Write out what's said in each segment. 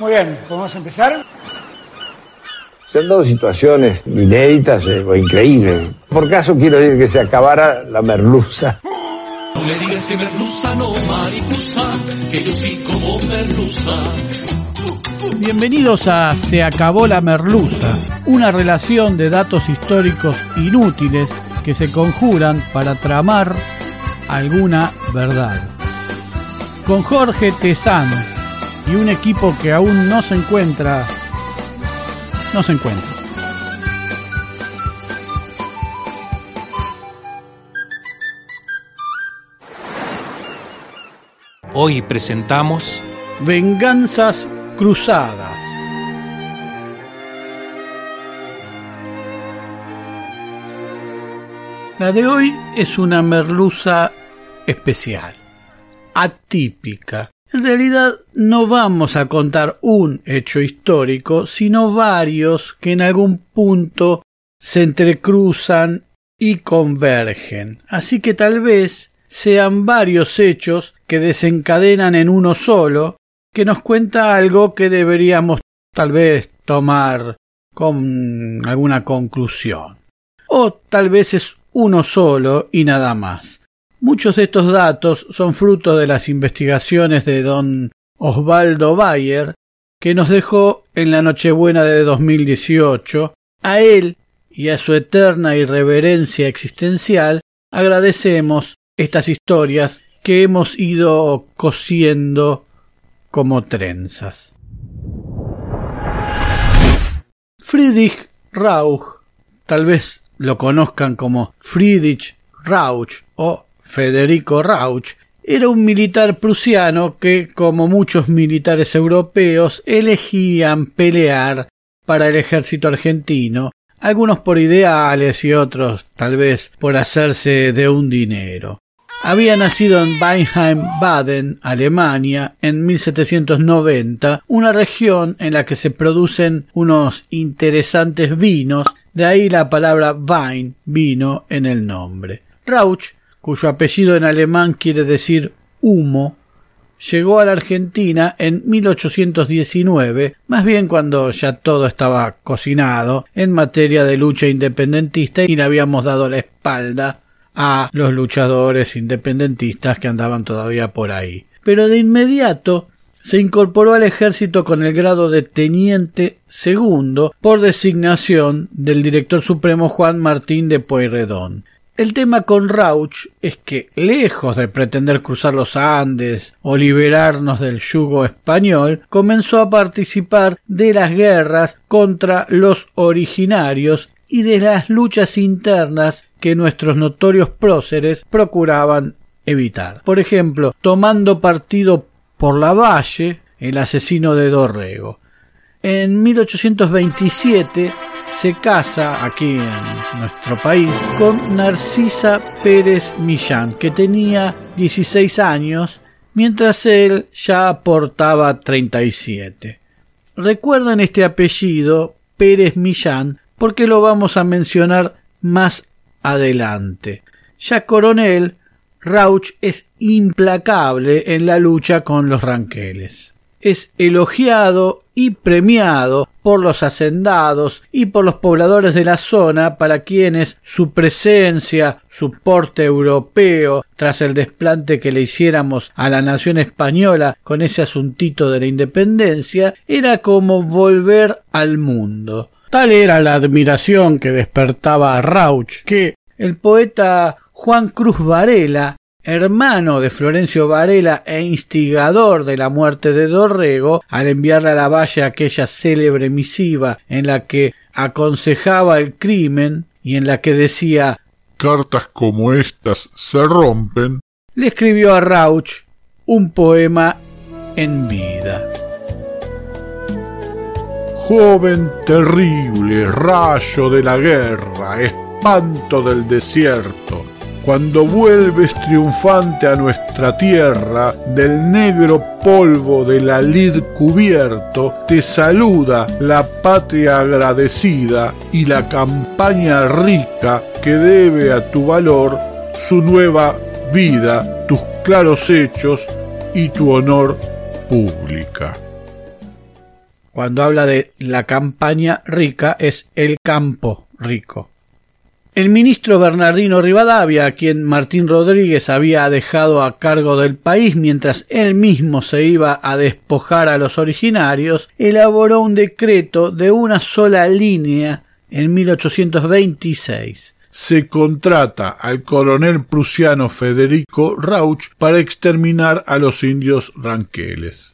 Muy bien, ¿podemos empezar? Se han dado situaciones inéditas eh, o increíbles. Por caso quiero decir que se acabara la merluza. No me digas que merluza, no mariposa, que yo sí como merluza. Bienvenidos a Se acabó la merluza, una relación de datos históricos inútiles que se conjuran para tramar alguna verdad. Con Jorge Tezán y un equipo que aún no se encuentra, no se encuentra. Hoy presentamos Venganzas Cruzadas. La de hoy es una merluza especial, atípica. En realidad no vamos a contar un hecho histórico, sino varios que en algún punto se entrecruzan y convergen. Así que tal vez sean varios hechos que desencadenan en uno solo, que nos cuenta algo que deberíamos tal vez tomar con alguna conclusión. O tal vez es uno solo y nada más. Muchos de estos datos son fruto de las investigaciones de don Osvaldo Bayer, que nos dejó en la Nochebuena de 2018. A él y a su eterna irreverencia existencial agradecemos estas historias que hemos ido cosiendo como trenzas. Friedrich Rauch, tal vez lo conozcan como Friedrich Rauch o Federico Rauch, era un militar prusiano que, como muchos militares europeos, elegían pelear para el ejército argentino, algunos por ideales y otros tal vez por hacerse de un dinero. Había nacido en Weinheim, Baden, Alemania, en 1790, una región en la que se producen unos interesantes vinos, de ahí la palabra Wein, vino, en el nombre. Rauch, cuyo apellido en alemán quiere decir humo, llegó a la Argentina en 1819, más bien cuando ya todo estaba cocinado en materia de lucha independentista y le habíamos dado la espalda a los luchadores independentistas que andaban todavía por ahí. Pero de inmediato se incorporó al ejército con el grado de teniente segundo por designación del director supremo Juan Martín de Pueyrredón. El tema con Rauch es que, lejos de pretender cruzar los Andes o liberarnos del yugo español, comenzó a participar de las guerras contra los originarios y de las luchas internas que nuestros notorios próceres procuraban evitar. Por ejemplo, tomando partido por la Valle, el asesino de Dorrego. En 1827 se casa aquí en nuestro país con Narcisa Pérez Millán, que tenía 16 años, mientras él ya portaba 37. Recuerden este apellido, Pérez Millán, porque lo vamos a mencionar más adelante. Ya coronel, Rauch es implacable en la lucha con los ranqueles. Es elogiado y premiado por los hacendados y por los pobladores de la zona para quienes su presencia, su porte europeo, tras el desplante que le hiciéramos a la nación española con ese asuntito de la independencia, era como volver al mundo. Tal era la admiración que despertaba a Rauch que el poeta Juan Cruz Varela, hermano de Florencio Varela e instigador de la muerte de Dorrego, al enviarle a la valla aquella célebre misiva en la que aconsejaba el crimen y en la que decía Cartas como estas se rompen, le escribió a Rauch un poema en vida. Joven terrible, rayo de la guerra, espanto del desierto, cuando vuelves triunfante a nuestra tierra, del negro polvo de la lid cubierto, te saluda la patria agradecida y la campaña rica que debe a tu valor su nueva vida, tus claros hechos y tu honor pública. Cuando habla de la campaña rica es el campo rico. El ministro Bernardino Rivadavia, a quien Martín Rodríguez había dejado a cargo del país mientras él mismo se iba a despojar a los originarios, elaboró un decreto de una sola línea en 1826 se contrata al coronel prusiano Federico Rauch para exterminar a los indios ranqueles.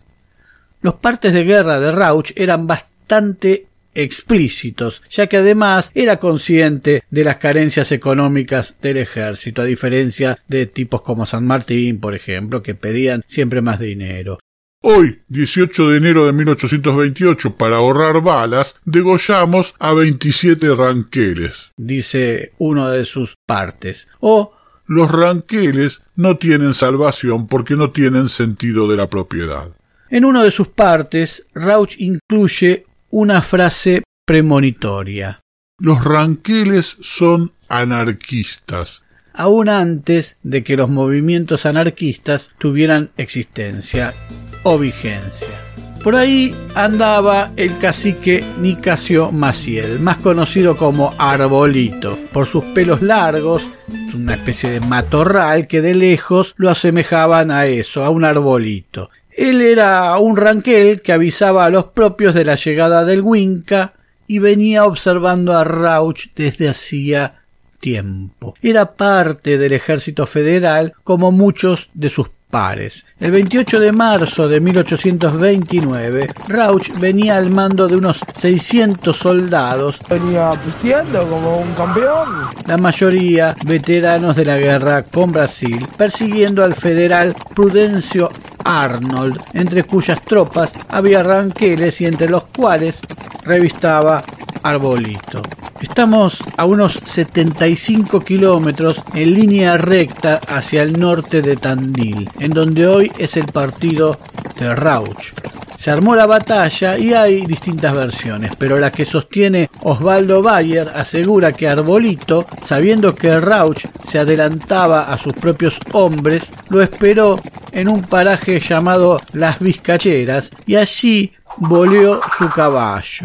Los partes de guerra de Rauch eran bastante explícitos, ya que además era consciente de las carencias económicas del ejército, a diferencia de tipos como San Martín, por ejemplo, que pedían siempre más dinero. Hoy, 18 de enero de 1828, para ahorrar balas, degollamos a 27 ranqueles, dice uno de sus partes. O los ranqueles no tienen salvación porque no tienen sentido de la propiedad. En uno de sus partes, Rauch incluye una frase premonitoria. Los ranqueles son anarquistas. Aún antes de que los movimientos anarquistas tuvieran existencia o vigencia. Por ahí andaba el cacique Nicasio Maciel, más conocido como Arbolito, por sus pelos largos, una especie de matorral que de lejos lo asemejaban a eso, a un arbolito. Él era un ranquel que avisaba a los propios de la llegada del Winca y venía observando a Rauch desde hacía tiempo. Era parte del ejército federal como muchos de sus pares. El 28 de marzo de 1829, Rauch venía al mando de unos 600 soldados. Venía pisteando como un campeón. La mayoría veteranos de la guerra con Brasil, persiguiendo al federal Prudencio Arnold, entre cuyas tropas había ranqueles y entre los cuales revistaba Arbolito. Estamos a unos 75 kilómetros en línea recta hacia el norte de Tandil, en donde hoy es el partido de Rauch. Se armó la batalla y hay distintas versiones, pero la que sostiene Osvaldo Bayer asegura que Arbolito, sabiendo que Rauch se adelantaba a sus propios hombres, lo esperó en un paraje llamado Las Vizcacheras y allí volvió su caballo.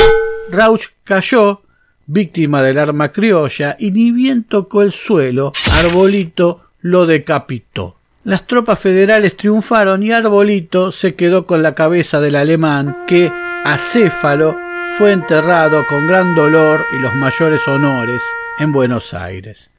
Rauch cayó, víctima del arma criolla, y ni bien tocó el suelo, Arbolito lo decapitó. Las tropas federales triunfaron y Arbolito se quedó con la cabeza del alemán que, acéfalo, fue enterrado con gran dolor y los mayores honores en Buenos Aires.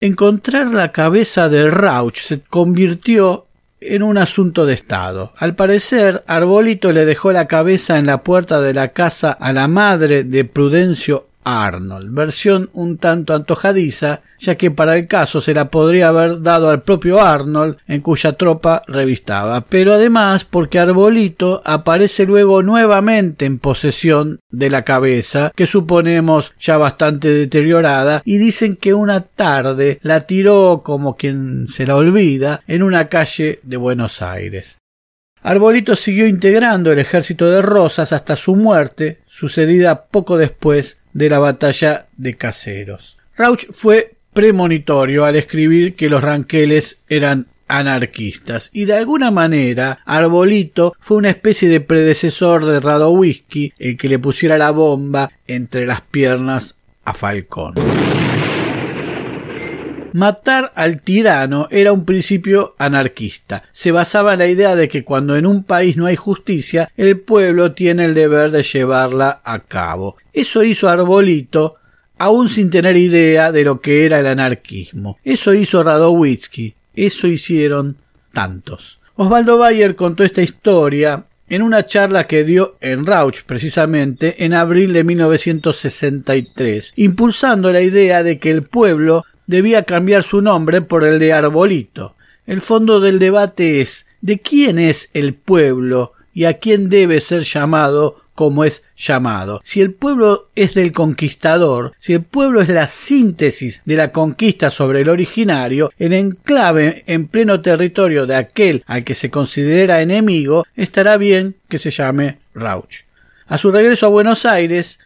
Encontrar la cabeza de Rauch se convirtió en un asunto de Estado. Al parecer, Arbolito le dejó la cabeza en la puerta de la casa a la madre de Prudencio Arnold, versión un tanto antojadiza, ya que para el caso se la podría haber dado al propio Arnold, en cuya tropa revistaba, pero además porque Arbolito aparece luego nuevamente en posesión de la cabeza, que suponemos ya bastante deteriorada, y dicen que una tarde la tiró como quien se la olvida en una calle de Buenos Aires. Arbolito siguió integrando el ejército de Rosas hasta su muerte, sucedida poco después de la batalla de Caseros. Rauch fue premonitorio al escribir que los ranqueles eran anarquistas y de alguna manera Arbolito fue una especie de predecesor de Radowisky el que le pusiera la bomba entre las piernas a Falcón. Matar al tirano era un principio anarquista. Se basaba en la idea de que cuando en un país no hay justicia, el pueblo tiene el deber de llevarla a cabo. Eso hizo Arbolito aún sin tener idea de lo que era el anarquismo. Eso hizo Radowitzky. Eso hicieron tantos. Osvaldo Bayer contó esta historia en una charla que dio en Rauch precisamente en abril de 1963, impulsando la idea de que el pueblo debía cambiar su nombre por el de Arbolito. El fondo del debate es de quién es el pueblo y a quién debe ser llamado como es llamado. Si el pueblo es del conquistador, si el pueblo es la síntesis de la conquista sobre el originario, el enclave en pleno territorio de aquel al que se considera enemigo, estará bien que se llame Rauch. A su regreso a Buenos Aires,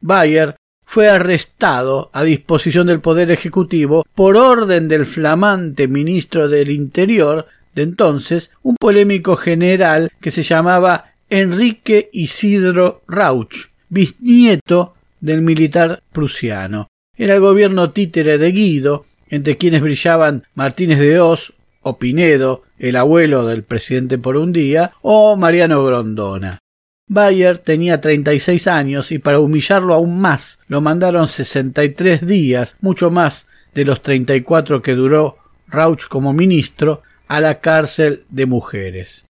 Bayer fue arrestado a disposición del Poder Ejecutivo por orden del flamante ministro del Interior de entonces, un polémico general que se llamaba Enrique Isidro Rauch, bisnieto del militar prusiano. Era el gobierno títere de Guido, entre quienes brillaban Martínez de Oz o Pinedo, el abuelo del presidente por un día, o Mariano Grondona. Bayer tenía 36 años y para humillarlo aún más lo mandaron 63 días, mucho más de los 34 que duró Rauch como ministro, a la cárcel de mujeres.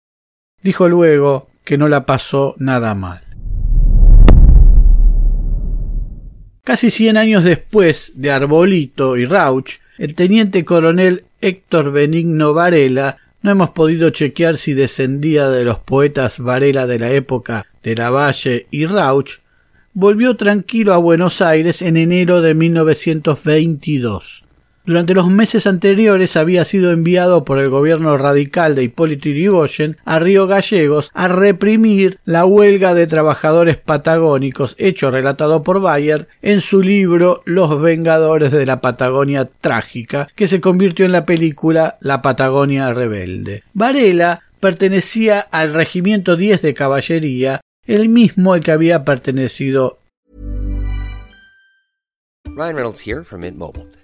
Dijo luego que no la pasó nada mal. Casi cien años después de Arbolito y Rauch, el teniente coronel Héctor Benigno Varela no hemos podido chequear si descendía de los poetas Varela de la época de Lavalle y Rauch, volvió tranquilo a Buenos Aires en enero de 1922. Durante los meses anteriores había sido enviado por el gobierno radical de Hipólito Yrigoyen a Río Gallegos a reprimir la huelga de trabajadores patagónicos, hecho relatado por Bayer en su libro Los Vengadores de la Patagonia Trágica, que se convirtió en la película La Patagonia Rebelde. Varela pertenecía al regimiento 10 de caballería, el mismo al que había pertenecido. Ryan Reynolds here from Mint Mobile.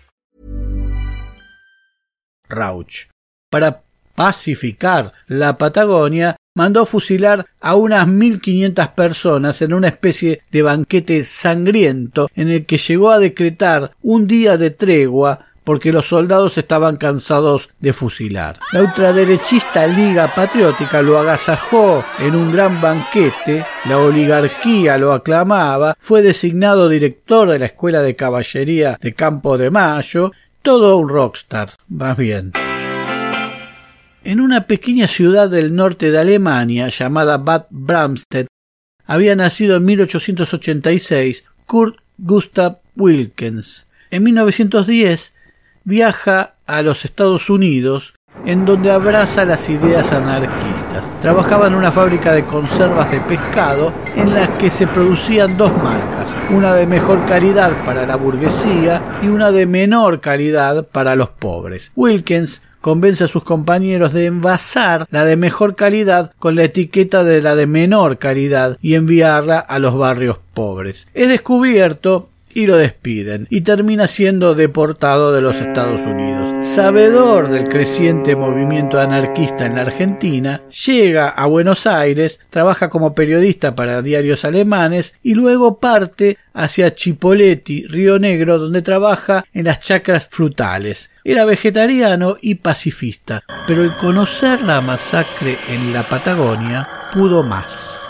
Para pacificar la Patagonia, mandó fusilar a unas 1500 personas en una especie de banquete sangriento en el que llegó a decretar un día de tregua porque los soldados estaban cansados de fusilar. La ultraderechista Liga Patriótica lo agasajó en un gran banquete, la oligarquía lo aclamaba, fue designado director de la Escuela de Caballería de Campo de Mayo, todo un rockstar, más bien. En una pequeña ciudad del norte de Alemania llamada Bad Bramstedt había nacido en 1886 Kurt Gustav Wilkens, En 1910 viaja a los Estados Unidos en donde abraza las ideas anarquistas. Trabajaba en una fábrica de conservas de pescado en las que se producían dos marcas, una de mejor calidad para la burguesía y una de menor calidad para los pobres. Wilkins convence a sus compañeros de envasar la de mejor calidad con la etiqueta de la de menor calidad y enviarla a los barrios pobres. Es descubierto y lo despiden y termina siendo deportado de los Estados Unidos. Sabedor del creciente movimiento anarquista en la Argentina, llega a Buenos Aires, trabaja como periodista para diarios alemanes y luego parte hacia Chipoleti, Río Negro, donde trabaja en las chacras frutales. Era vegetariano y pacifista, pero el conocer la masacre en la Patagonia pudo más.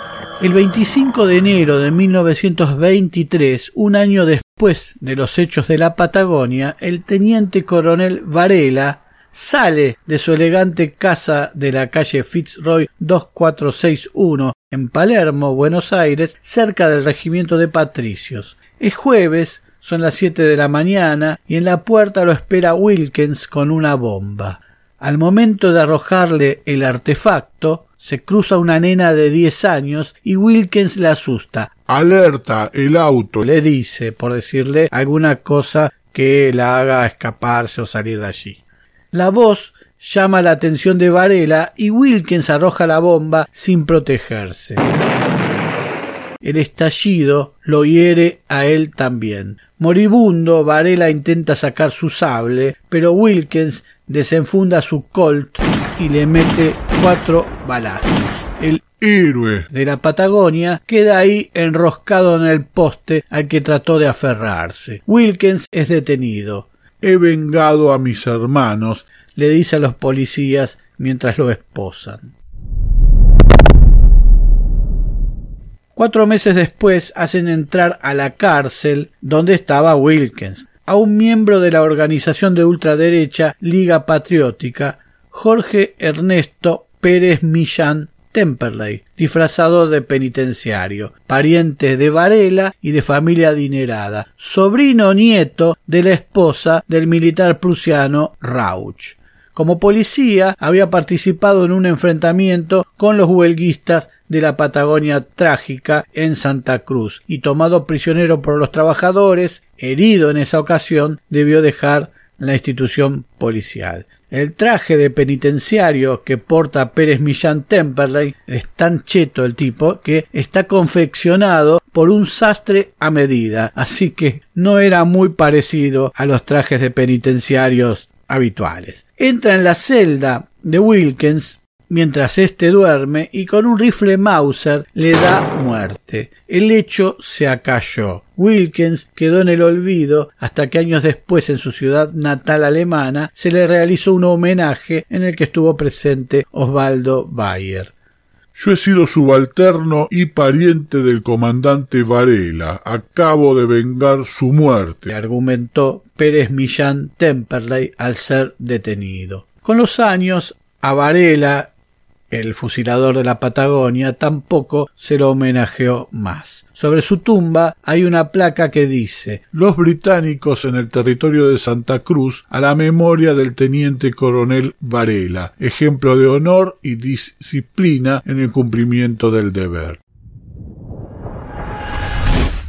El 25 de enero de 1923, un año después de los hechos de la Patagonia, el teniente coronel Varela sale de su elegante casa de la calle Fitzroy 2461 en Palermo, Buenos Aires, cerca del regimiento de patricios. Es jueves, son las siete de la mañana y en la puerta lo espera Wilkins con una bomba. Al momento de arrojarle el artefacto, se cruza una nena de diez años y Wilkins le asusta. Alerta, el auto. Le dice, por decirle alguna cosa que la haga escaparse o salir de allí. La voz llama la atención de Varela y Wilkins arroja la bomba sin protegerse. El estallido lo hiere a él también. Moribundo, Varela intenta sacar su sable, pero Wilkins desenfunda su Colt y le mete cuatro balazos. El héroe de la Patagonia queda ahí enroscado en el poste al que trató de aferrarse. Wilkins es detenido. He vengado a mis hermanos, le dice a los policías mientras lo esposan. Cuatro meses después hacen entrar a la cárcel donde estaba Wilkins a un miembro de la organización de ultraderecha Liga Patriótica, Jorge Ernesto Pérez Millán Temperley, disfrazado de penitenciario, pariente de Varela y de familia adinerada, sobrino nieto de la esposa del militar prusiano Rauch. Como policía había participado en un enfrentamiento con los huelguistas de la Patagonia trágica en Santa Cruz y tomado prisionero por los trabajadores, herido en esa ocasión, debió dejar la institución policial. El traje de penitenciario que porta Pérez Millán Temperley es tan cheto el tipo que está confeccionado por un sastre a medida, así que no era muy parecido a los trajes de penitenciarios habituales. Entra en la celda de Wilkins mientras éste duerme y con un rifle Mauser le da muerte. El hecho se acalló. Wilkins quedó en el olvido hasta que años después en su ciudad natal alemana se le realizó un homenaje en el que estuvo presente Osvaldo Bayer. Yo he sido subalterno y pariente del comandante Varela. Acabo de vengar su muerte, argumentó Pérez Millán Temperley al ser detenido. Con los años, a Varela el fusilador de la Patagonia, tampoco se lo homenajeó más. Sobre su tumba hay una placa que dice Los británicos en el territorio de Santa Cruz a la memoria del teniente coronel Varela, ejemplo de honor y disciplina en el cumplimiento del deber.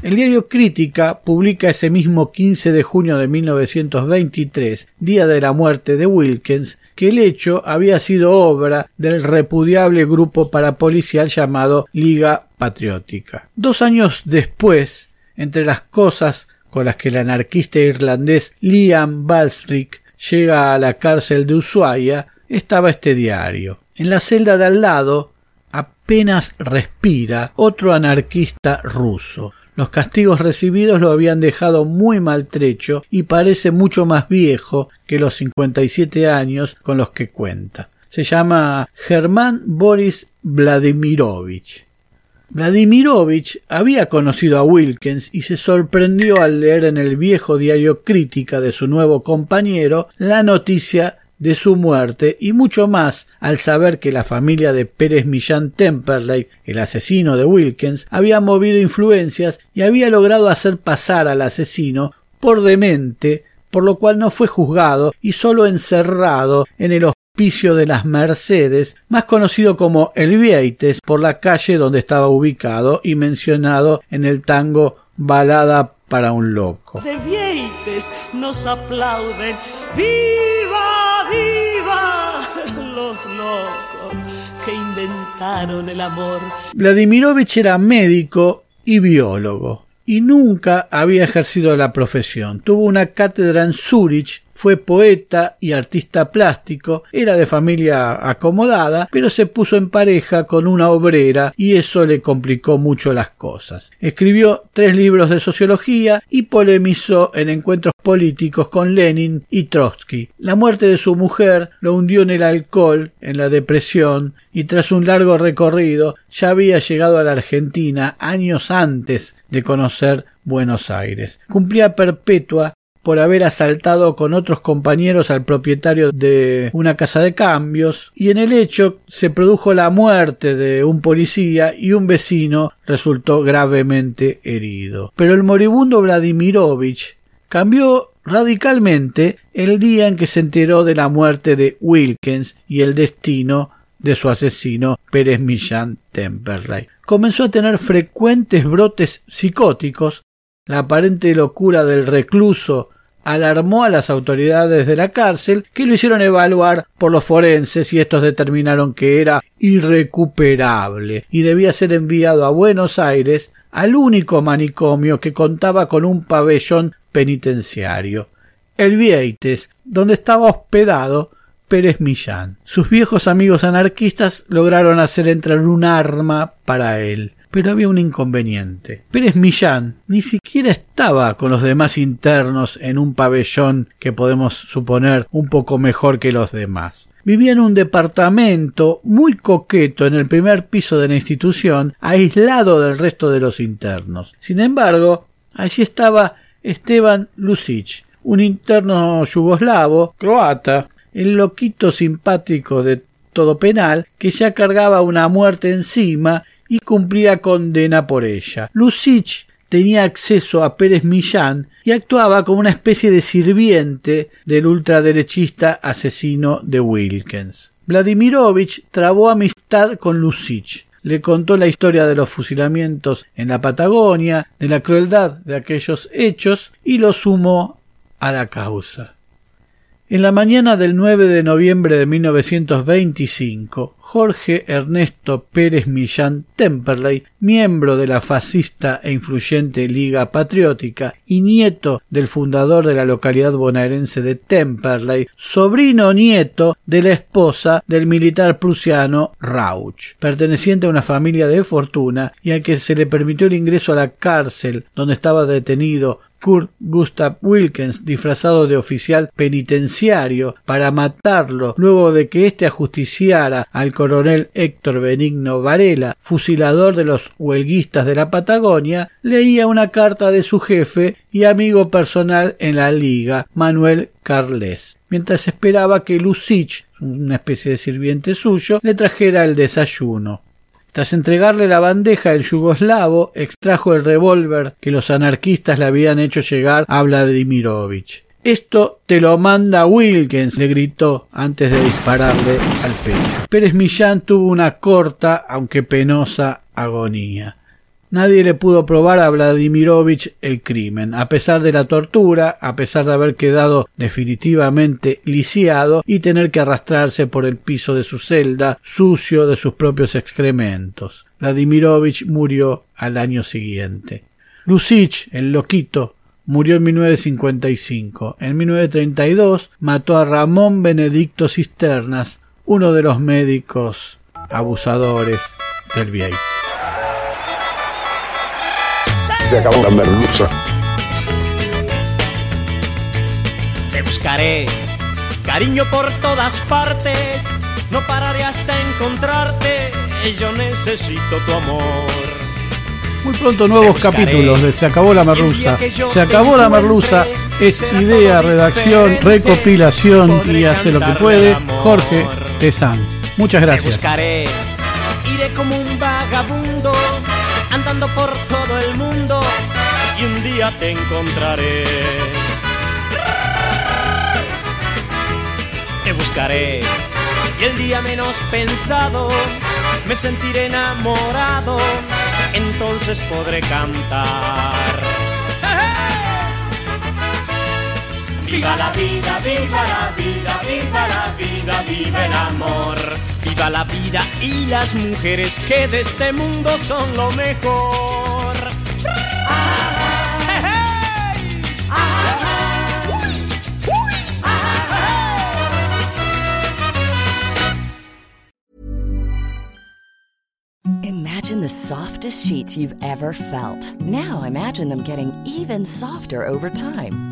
El diario Crítica publica ese mismo 15 de junio de 1923, día de la muerte de Wilkins, que el hecho había sido obra del repudiable grupo parapolicial llamado Liga Patriótica. Dos años después, entre las cosas con las que el anarquista irlandés Liam Balsrick llega a la cárcel de Ushuaia, estaba este diario. En la celda de al lado, apenas respira otro anarquista ruso. Los castigos recibidos lo habían dejado muy maltrecho y parece mucho más viejo que los 57 años con los que cuenta. Se llama Germán Boris Vladimirovich. Vladimirovich había conocido a Wilkins y se sorprendió al leer en el viejo diario Crítica de su nuevo compañero la noticia de su muerte y mucho más al saber que la familia de Pérez Millán Temperley, el asesino de Wilkins, había movido influencias y había logrado hacer pasar al asesino por demente, por lo cual no fue juzgado y solo encerrado en el hospicio de las Mercedes, más conocido como El Vieites, por la calle donde estaba ubicado y mencionado en el tango Balada para un loco. Vieites nos aplauden. ¡Viva, viva! Los locos que inventaron el amor. Vladimirovich era médico y biólogo y nunca había ejercido la profesión. Tuvo una cátedra en Zúrich fue poeta y artista plástico, era de familia acomodada, pero se puso en pareja con una obrera y eso le complicó mucho las cosas. Escribió tres libros de sociología y polemizó en encuentros políticos con Lenin y Trotsky. La muerte de su mujer lo hundió en el alcohol, en la depresión, y tras un largo recorrido ya había llegado a la Argentina años antes de conocer Buenos Aires. Cumplía perpetua por haber asaltado con otros compañeros al propietario de una casa de cambios y en el hecho se produjo la muerte de un policía y un vecino resultó gravemente herido. Pero el moribundo Vladimirovich cambió radicalmente el día en que se enteró de la muerte de Wilkins y el destino de su asesino Pérez Millán Temperley. Comenzó a tener frecuentes brotes psicóticos la aparente locura del recluso alarmó a las autoridades de la cárcel que lo hicieron evaluar por los forenses y estos determinaron que era irrecuperable y debía ser enviado a Buenos Aires al único manicomio que contaba con un pabellón penitenciario, el Vieites, donde estaba hospedado Pérez Millán. Sus viejos amigos anarquistas lograron hacer entrar un arma para él. Pero había un inconveniente. Pérez Millán ni siquiera estaba con los demás internos en un pabellón que podemos suponer un poco mejor que los demás. Vivía en un departamento muy coqueto en el primer piso de la institución, aislado del resto de los internos. Sin embargo, allí estaba Esteban Lucic, un interno yugoslavo, croata, el loquito simpático de todo penal, que ya cargaba una muerte encima y cumplía condena por ella. Lucich tenía acceso a Pérez Millán y actuaba como una especie de sirviente del ultraderechista asesino de Wilkins. Vladimirovich trabó amistad con Lucich. Le contó la historia de los fusilamientos en la Patagonia, de la crueldad de aquellos hechos y lo sumó a la causa. En la mañana del 9 de noviembre de 1925, Jorge Ernesto Pérez Millán Temperley, miembro de la fascista e influyente Liga Patriótica y nieto del fundador de la localidad bonaerense de Temperley, sobrino nieto de la esposa del militar prusiano Rauch, perteneciente a una familia de fortuna y al que se le permitió el ingreso a la cárcel donde estaba detenido Kurt Gustav Wilkins disfrazado de oficial penitenciario para matarlo luego de que éste ajusticiara al coronel Héctor Benigno Varela, fusilador de los huelguistas de la Patagonia, leía una carta de su jefe y amigo personal en la liga, Manuel Carles, mientras esperaba que Lucich, una especie de sirviente suyo, le trajera el desayuno. Tras entregarle la bandeja, el yugoslavo extrajo el revólver que los anarquistas le habían hecho llegar a Vladimirovich. Esto te lo manda Wilkins, le gritó antes de dispararle al pecho. Pérez Millán tuvo una corta, aunque penosa, agonía. Nadie le pudo probar a Vladimirovich el crimen, a pesar de la tortura, a pesar de haber quedado definitivamente lisiado y tener que arrastrarse por el piso de su celda, sucio de sus propios excrementos. Vladimirovich murió al año siguiente. Lucich, el loquito, murió en 1955. En 1932 mató a Ramón Benedicto Cisternas, uno de los médicos abusadores del Vieites se acabó la merluza. Te buscaré, cariño por todas partes, no pararé hasta encontrarte, yo necesito tu amor. Muy pronto nuevos capítulos de Se acabó la merluza. Se acabó la merluza es idea, redacción, recopilación y hace lo que puede Jorge Tezán. Muchas gracias. Te iré como un vagabundo andando por todo el mundo y un día te encontraré. Te buscaré y el día menos pensado me sentiré enamorado, entonces podré cantar. Viva la vida, viva la vida, viva la vida, viva el amor. Viva la vida y las mujeres que de este mundo son lo mejor. Imagine the softest sheets you've ever felt. Now imagine them getting even softer over time.